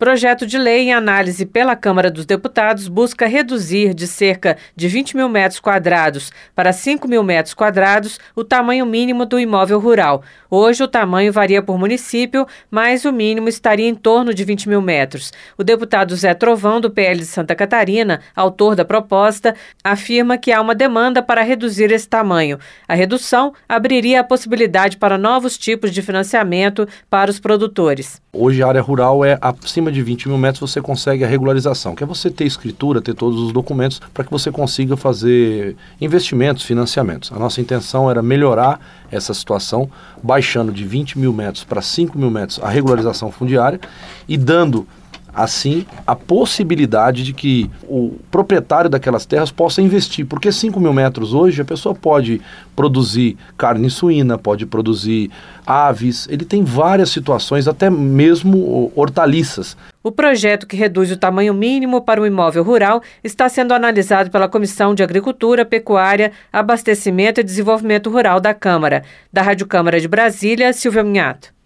Projeto de lei em análise pela Câmara dos Deputados busca reduzir de cerca de 20 mil metros quadrados para 5 mil metros quadrados o tamanho mínimo do imóvel rural. Hoje, o tamanho varia por município, mas o mínimo estaria em torno de 20 mil metros. O deputado Zé Trovão, do PL de Santa Catarina, autor da proposta, afirma que há uma demanda para reduzir esse tamanho. A redução abriria a possibilidade para novos tipos de financiamento para os produtores. Hoje, a área rural é acima acima de 20 mil metros você consegue a regularização, que é você ter escritura, ter todos os documentos para que você consiga fazer investimentos, financiamentos. A nossa intenção era melhorar essa situação, baixando de 20 mil metros para 5 mil metros a regularização fundiária e dando assim a possibilidade de que o proprietário daquelas terras possa investir, porque 5 mil metros hoje a pessoa pode produzir carne suína, pode produzir aves, ele tem várias situações, até mesmo hortaliças. O projeto que reduz o tamanho mínimo para o imóvel rural está sendo analisado pela Comissão de Agricultura, Pecuária, Abastecimento e Desenvolvimento Rural da Câmara. Da Rádio Câmara de Brasília, Silvia Minhato.